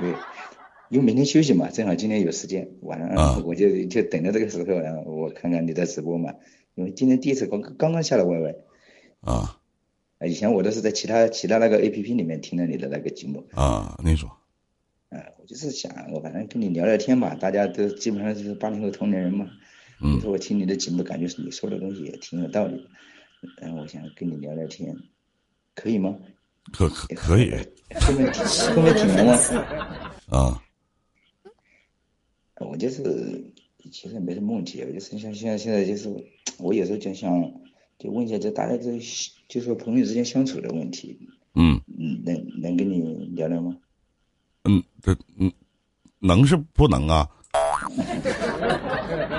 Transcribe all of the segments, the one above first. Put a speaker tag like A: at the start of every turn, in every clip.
A: 对，因为明天休息嘛，正好今天有时间，晚上
B: 啊。
A: 我就就等着这个时候，然后我看看你的直播嘛。因为今天第一次刚刚刚下了 YY，
B: 啊。
A: 啊以前我都是在其他其他那个 APP 里面听了你的那个节目，
B: 啊，那种。
A: 啊，我就是想，我反正跟你聊聊天吧，大家都基本上就是八零后同龄人嘛。
B: 嗯。
A: 你说我听你的节目，感觉是你说的东西也挺有道理的，然后我想跟你聊聊天，可以吗？
B: 可可可以
A: 后面挺
C: 是
A: 后
C: 我的
A: 面挺难忘。
C: 粉丝，
B: 啊
A: 我就是其实没什么问题，我就是像现在现在就是我有时候就想就问一下，就大家这就说朋友之间相处的问题，
B: 嗯
A: 嗯，能能跟你聊聊吗？
B: 嗯，这嗯能是不能啊？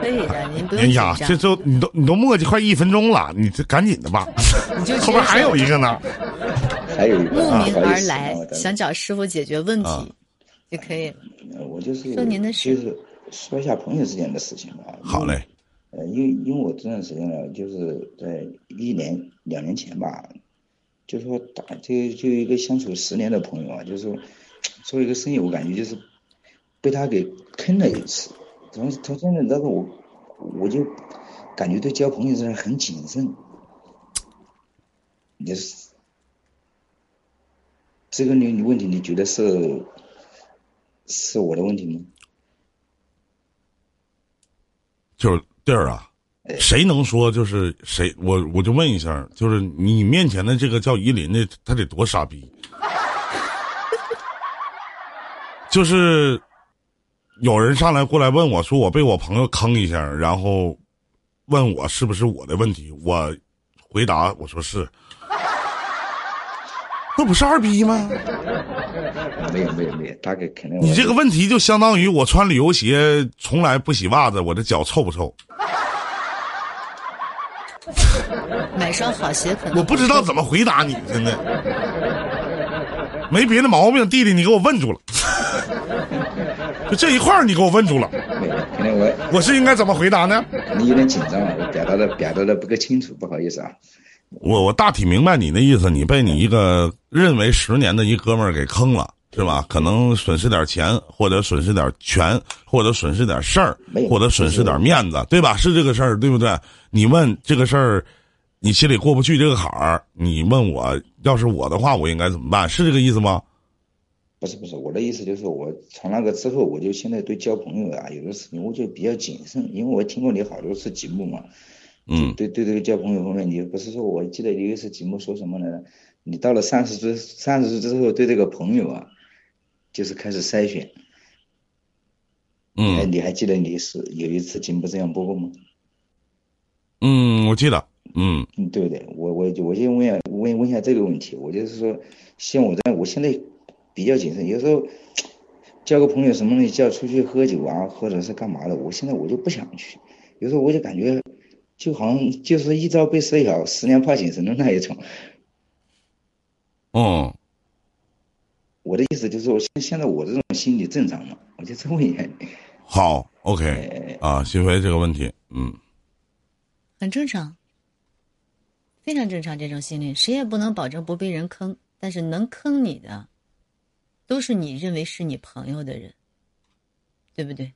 C: 可以的，您不用
B: 哎呀，这都你都你都磨叽快一分钟了，你这赶紧的吧，
C: 你就
B: 后边还有一个呢。
A: 还有一个
C: 慕名而来想找师傅解决问
B: 啊。
C: 题就可以。
A: 我就是
C: 说您的事。
A: 就是说一下朋友之间的事情吧。
B: 好嘞，
A: 呃，因为因为我这段时间呢，就是在一年两年前吧，就说打就就一个相处十年的朋友啊，就是说做一个生意，我感觉就是被他给坑了一次。从从现在但是我我就感觉对交朋友这人很谨慎，就是这个你你问题，你觉得是是我的问题吗？
B: 就是弟儿啊，谁能说就是谁？我我就问一下，就是你面前的这个叫依林的，他得多傻逼？就是有人上来过来问我说，我被我朋友坑一下，然后问我是不是我的问题，我回答我说是，那不是二逼吗？
A: 没有没有没有，大概肯定
B: 你这个问题就相当于我穿旅游鞋从来不洗袜子，我的脚臭不臭？
C: 买双好鞋可能
B: 我不知道怎么回答你，真的。没别的毛病，弟弟，你给我问住了。就这一块儿，你给我问住了，
A: 我
B: 我是应该怎么回答呢？
A: 可能有点紧张了，我表达的表达的不够清楚，不好意思啊。
B: 我我大体明白你的意思，你被你一个认为十年的一哥们儿给坑了，是吧？可能损失点钱，或者损失点权，或者损失点事儿或者损失点面子，对吧？是这个事儿，对不对？你问这个事儿，你心里过不去这个坎儿，你问我，要是我的话，我应该怎么办？是这个意思吗？
A: 不是不是，我的意思就是我从那个之后，我就现在对交朋友啊，有的事情我就比较谨慎，因为我听过你好多次节目嘛。
B: 嗯
A: 对对，这个交朋友方面，你不是说我记得有一次节目说什么来着？你到了三十岁，三十岁之后，对这个朋友啊，就是开始筛选。哎，
B: 嗯
A: 你还记得你是有一次节目这样播过吗？
B: 嗯，我记得，嗯
A: 嗯，对不对？我我我先问一下问问一下这个问题，我就是说，像我这样，我现在比较谨慎，有时候交个朋友什么东西叫出去喝酒啊，或者是干嘛的，我现在我就不想去，有时候我就感觉就好像就是一朝被蛇咬，十年怕井绳的那一种。
B: 哦，
A: 我的意思就是说，现现在我这种心理正常吗？我就再问一下你。
B: 好，OK 啊，新飞这个问题，嗯
C: 很正常，非常正常。这种心理，谁也不能保证不被人坑，但是能坑你的，都是你认为是你朋友的人，对不对？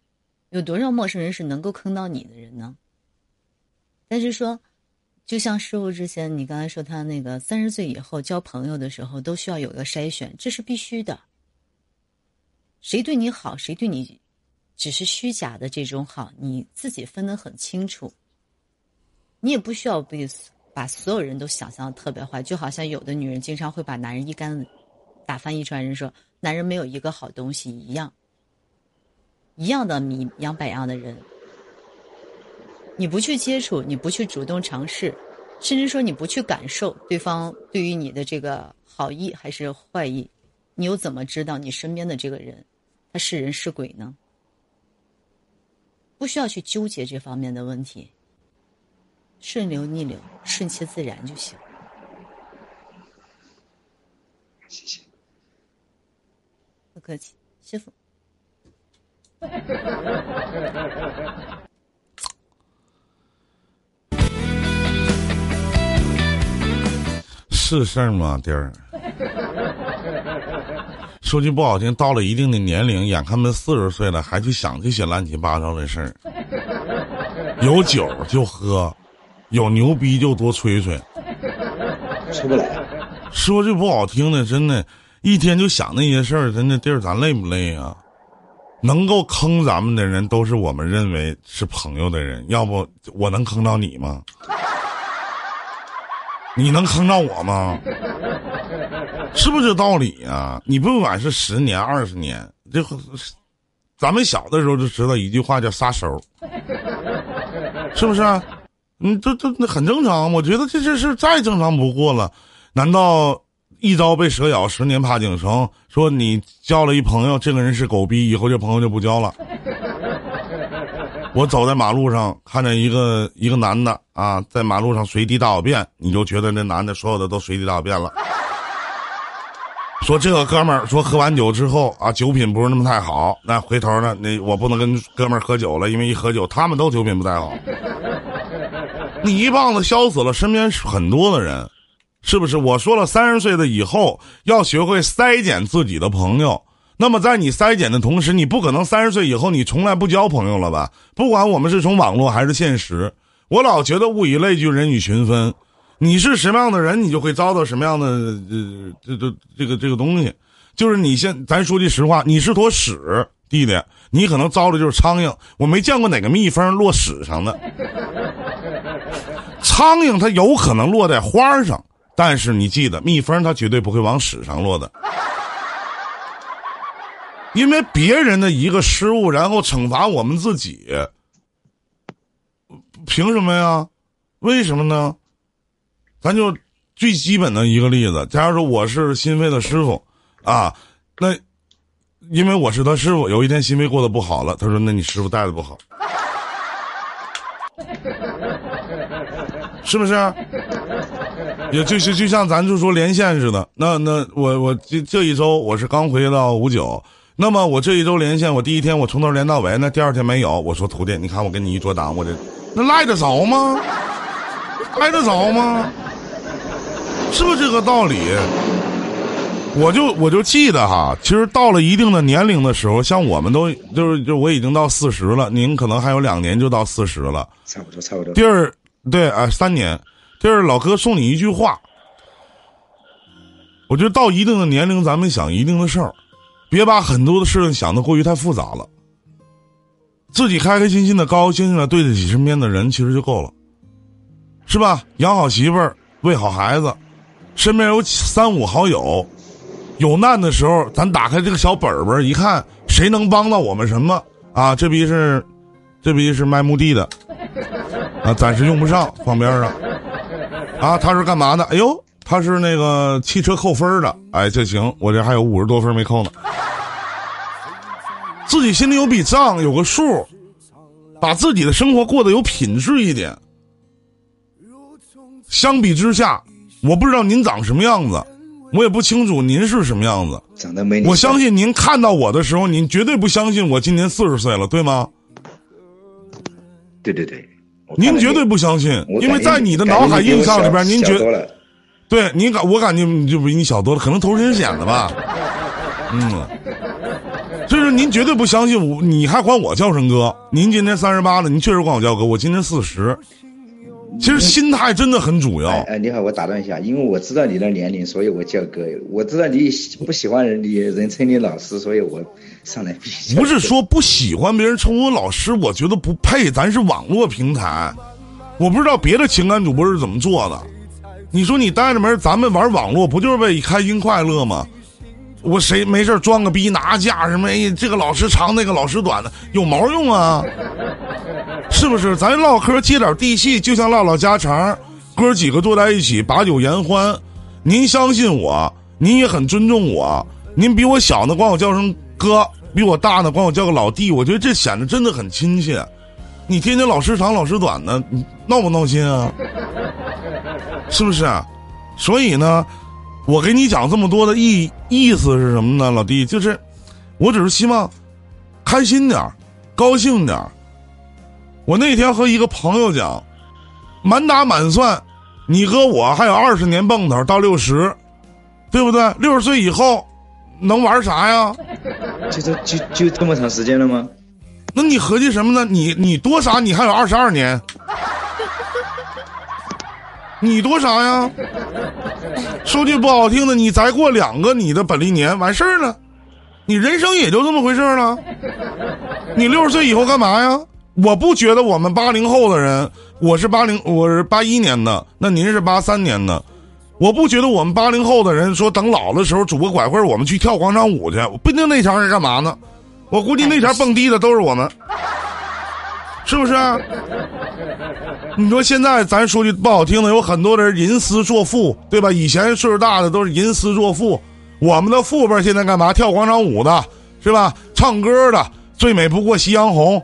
C: 有多少陌生人是能够坑到你的人呢？但是说，就像师傅之前你刚才说他那个三十岁以后交朋友的时候，都需要有个筛选，这是必须的。谁对你好，谁对你只是虚假的这种好，你自己分得很清楚。你也不需要被把所有人都想象的特别坏，就好像有的女人经常会把男人一竿打翻一船人，说男人没有一个好东西一样，一样的米养百样的人，你不去接触，你不去主动尝试，甚至说你不去感受对方对于你的这个好意还是坏意，你又怎么知道你身边的这个人他是人是鬼呢？不需要去纠结这方面的问题。顺流逆流，顺其自然就行。
A: 谢谢。
C: 不客气，师傅。
B: 是事儿吗，弟儿？说句不好听，到了一定的年龄，眼看奔四十岁了，还去想这些乱七八糟的事儿。有酒就喝，有牛逼就多吹吹。
A: 出不来。
B: 说句不好听的，真的，一天就想那些事儿，真的弟儿咱累不累啊？能够坑咱们的人，都是我们认为是朋友的人。要不我能坑到你吗？你能坑到我吗？是不是这道理啊？你不管是十年、二十年，这咱们小的时候就知道一句话叫撒手，是不是？嗯，这这那很正常。我觉得这这是再正常不过了。难道一朝被蛇咬，十年怕井绳？说你交了一朋友，这个人是狗逼，以后这朋友就不交了。我走在马路上，看见一个一个男的啊，在马路上随地大小便，你就觉得那男的所有的都随地大小便了。说这个哥们儿说喝完酒之后啊，酒品不是那么太好。那回头呢，那我不能跟哥们儿喝酒了，因为一喝酒他们都酒品不太好。你一棒子削死了身边很多的人，是不是？我说了，三十岁的以后要学会筛减自己的朋友。那么，在你筛减的同时，你不可能三十岁以后你从来不交朋友了吧？不管我们是从网络还是现实，我老觉得物以类聚，人以群分。你是什么样的人，你就会遭到什么样的呃这这这个这个东西。就是你现咱说句实话，你是坨屎，弟弟，你可能遭的就是苍蝇。我没见过哪个蜜蜂落屎上的，苍蝇它有可能落在花上，但是你记得，蜜蜂它绝对不会往屎上落的。因为别人的一个失误，然后惩罚我们自己，凭什么呀？为什么呢？咱就最基本的一个例子，假如说我是新飞的师傅，啊，那因为我是他师傅，有一天新飞过得不好了，他说：“那你师傅带的不好，是不是？也就是就像咱就说连线似的，那那我我这这一周我是刚回到五九。”那么我这一周连线，我第一天我从头连到尾，那第二天没有。我说徒弟，你看我跟你一桌档，我这那赖得着吗？赖得着吗？是不是这个道理？我就我就记得哈，其实到了一定的年龄的时候，像我们都就是就我已经到四十了，您可能还有两年就到四十了，
A: 差不多差不多。
B: 第二，对啊，三年。第二，老哥送你一句话，我觉得到一定的年龄，咱们想一定的事儿。别把很多的事情想的过于太复杂了，自己开开心心的、高高兴兴的对得起身边的人，其实就够了，是吧？养好媳妇儿，喂好孩子，身边有三五好友，有难的时候，咱打开这个小本本一看，谁能帮到我们什么啊？这逼是，这逼是卖墓地的，啊，暂时用不上，放边上。啊，他是干嘛的？哎呦，他是那个汽车扣分的，哎，这行，我这还有五十多分没扣呢。自己心里有笔账，有个数，把自己的生活过得有品质一点。相比之下，我不知道您长什么样子，我也不清楚您是什么样子。
A: 长得没
B: 我相信您看到我的时候，您绝对不相信我今年四十岁了，对吗？
A: 对对对，
B: 您绝对不相信，因为在你的脑海印象里边，您觉得，对，你感我感觉就比你小多了，可能投人险了吧？嗯。所以说，您绝对不相信我，你还管我叫声哥？您今年三十八了，您确实管我叫哥。我今年四十，其实心态真的很主要。
A: 哎，你好，我打断一下，因为我知道你的年龄，所以我叫哥。我知道你不喜欢人，你人称你老师，所以我上来
B: 不是说不喜欢别人称我老师，我觉得不配。咱是网络平台，我不知道别的情感主播是怎么做的。你说你带着门，咱们玩网络不就是为开心快乐吗？我谁没事装个逼拿架什么？哎，这个老师长，那个老师短的，有毛用啊？是不是？咱唠嗑接点地气，就像唠唠家常，哥几个坐在一起把酒言欢。您相信我，您也很尊重我。您比我小呢，管我叫声哥；比我大呢，管我叫个老弟。我觉得这显得真的很亲切。你天天老师长老师短的，你闹不闹心啊？是不是？所以呢？我给你讲这么多的意意思是什么呢，老弟？就是，我只是希望开心点高兴点我那天和一个朋友讲，满打满算，你和我还有二十年蹦头到六十，对不对？六十岁以后，能玩啥呀？
A: 就这就就这么长时间了吗？
B: 那你合计什么呢？你你多啥？你还有二十二年，你多啥呀？说句不好听的，你再过两个你的本历年完事儿了，你人生也就这么回事儿了。你六十岁以后干嘛呀？我不觉得我们八零后的人，我是八零，我是八一年的，那您是八三年的，我不觉得我们八零后的人说等老的时候拄个拐棍我们去跳广场舞去，不一定那前是干嘛呢？我估计那前蹦迪的都是我们，是不是啊？你说现在咱说句不好听的，有很多人吟诗作赋，对吧？以前岁数大的都是吟诗作赋，我们的父辈现在干嘛？跳广场舞的，是吧？唱歌的，最美不过夕阳红。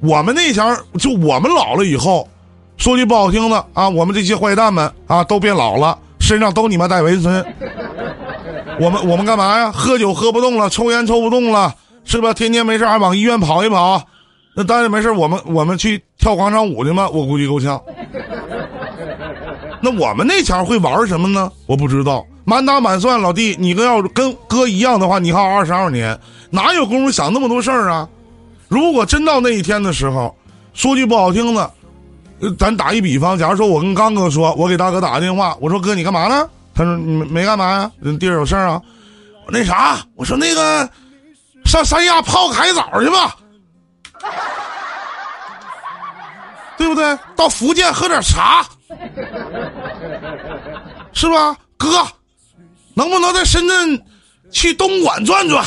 B: 我们那前就我们老了以后，说句不好听的啊，我们这些坏蛋们啊都变老了，身上都你妈带纹身。我们我们干嘛呀？喝酒喝不动了，抽烟抽不动了，是吧？天天没事还往医院跑一跑。那当然没事我们我们去跳广场舞去吗？我估计够呛。那我们那前会玩什么呢？我不知道。满打满算，老弟，你跟要跟哥一样的话，你还有二十二年，哪有功夫想那么多事儿啊？如果真到那一天的时候，说句不好听的，咱打一比方，假如说我跟刚哥说，我给大哥打个电话，我说哥你干嘛呢？他说没干嘛呀？人地儿有事儿啊？那啥，我说那个上三亚泡个海澡去吧，对不对？到福建喝点茶，是吧？哥，能不能在深圳去东莞转转？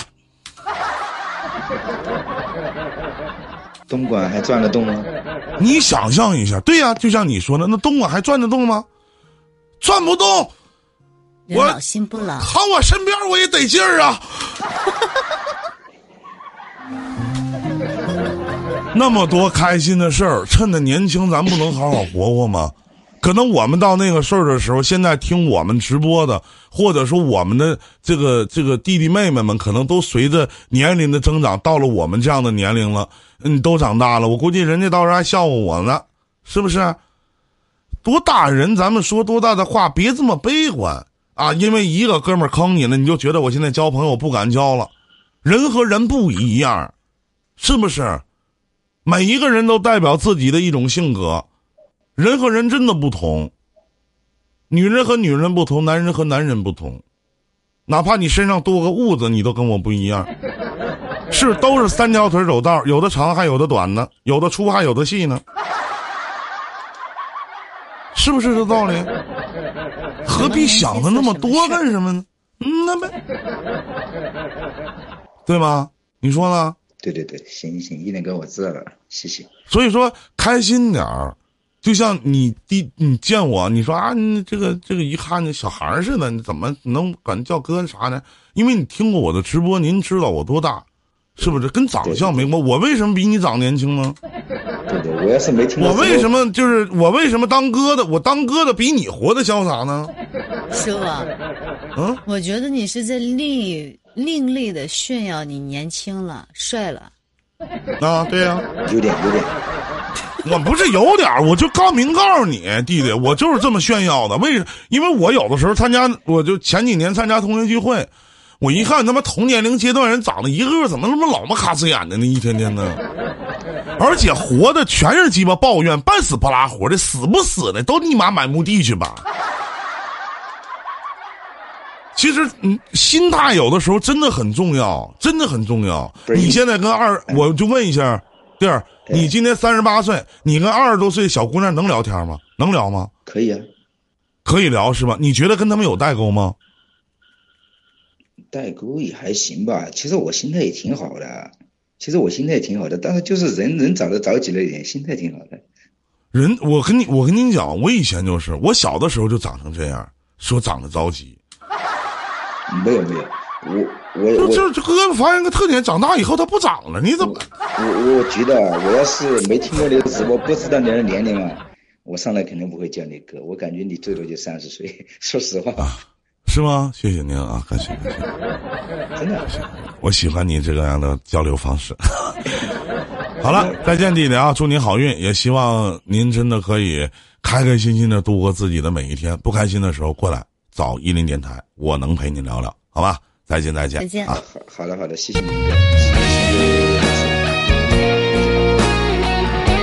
A: 东莞还转得动吗？
B: 你想象一下，对呀、就像你说的，那东莞还转得动吗？转不动，我
C: 人老心不老。
B: 躺我身边我也得劲儿啊。那么多开心的事儿，趁着年轻，咱不能好好活活吗？可能我们到那个事儿的时候，现在听我们直播的，或者说我们的这个这个弟弟妹妹们，可能都随着年龄的增长，到了我们这样的年龄了，嗯，都长大了。我估计人家到时候还笑话我呢，是不是？多大人，咱们说多大的话，别这么悲观啊！因为一个哥们儿坑你了，你就觉得我现在交朋友不敢交了。人和人不一样，是不是？每一个人都代表自己的一种性格，人和人真的不同。女人和女人不同，男人和男人不同，哪怕你身上多个痦子，你都跟我不一样。是，都是三条腿走道，有的长还有的短呢，有的粗还有的细呢，是不是这道理？何必想的那么多干什么呢？嗯，那呗，对吗？你说呢？
A: 对对对，行行，一点哥我知道了，谢谢。
B: 所以说开心点儿，就像你第你见我，你说啊，你这个这个一看就小孩儿似的，你怎么能管叫哥啥呢？因为你听过我的直播，您知道我多大，是不是？跟长相没关。我为什么比你长年轻呢？
A: 对对，我要是没听过
B: 我为什
A: 么？
B: 就是我为什么当哥的？我当哥的比你活得潇洒呢？
C: 师傅，
B: 嗯，
C: 我觉得你是在另另类的炫耀你年轻了、帅了。
B: 啊，对呀、
A: 有点有点，
B: 我不是有点儿，我就告明告诉你，弟弟，我就是这么炫耀的。为什？因为我有的时候参加，我就前几年参加同学聚会，我一看他妈同年龄阶段人长得一个个怎么那么老么卡呲眼的呢？一天天的，而且活的全是鸡巴抱怨，半死不拉活的，死不死的都你妈买墓地去吧。其实，嗯，心态有的时候真的很重要，真的很重要。你现在跟二，我就问一下，弟儿，你今年三十八岁，你跟二十多岁小姑娘能聊天吗？能聊吗？
A: 可以啊。
B: 可以聊是吧？你觉得跟他们有代沟吗？
A: 代沟也还行吧，其实我心态也挺好的，其实我心态也挺好的，但是就是人人长得着急了一点，心态挺好的。
B: 人，我跟你，我跟你讲，我以前就是，我小的时候就长成这样，说长得着急。
A: 没有没有，我我
B: 就
A: 我
B: 就就哥发现个特点，长大以后他不长了，你怎么？
A: 我我觉得啊，我要是没听过你的直播，不知道你的年龄啊，我上来肯定不会叫你哥，我感觉你最多就三十岁，说实话，
B: 是吗？谢谢您啊，感谢感谢。
A: 真的。
B: 我喜欢你这个样的交流方式。好了，再见，弟弟啊！祝您好运，也希望您真的可以开开心心的度过自己的每一天。不开心的时候过来找一林电台，我能陪你聊聊，好吧？再见再见
C: 再见
B: 啊！
A: 好好的好的，谢谢您。谢谢，谢谢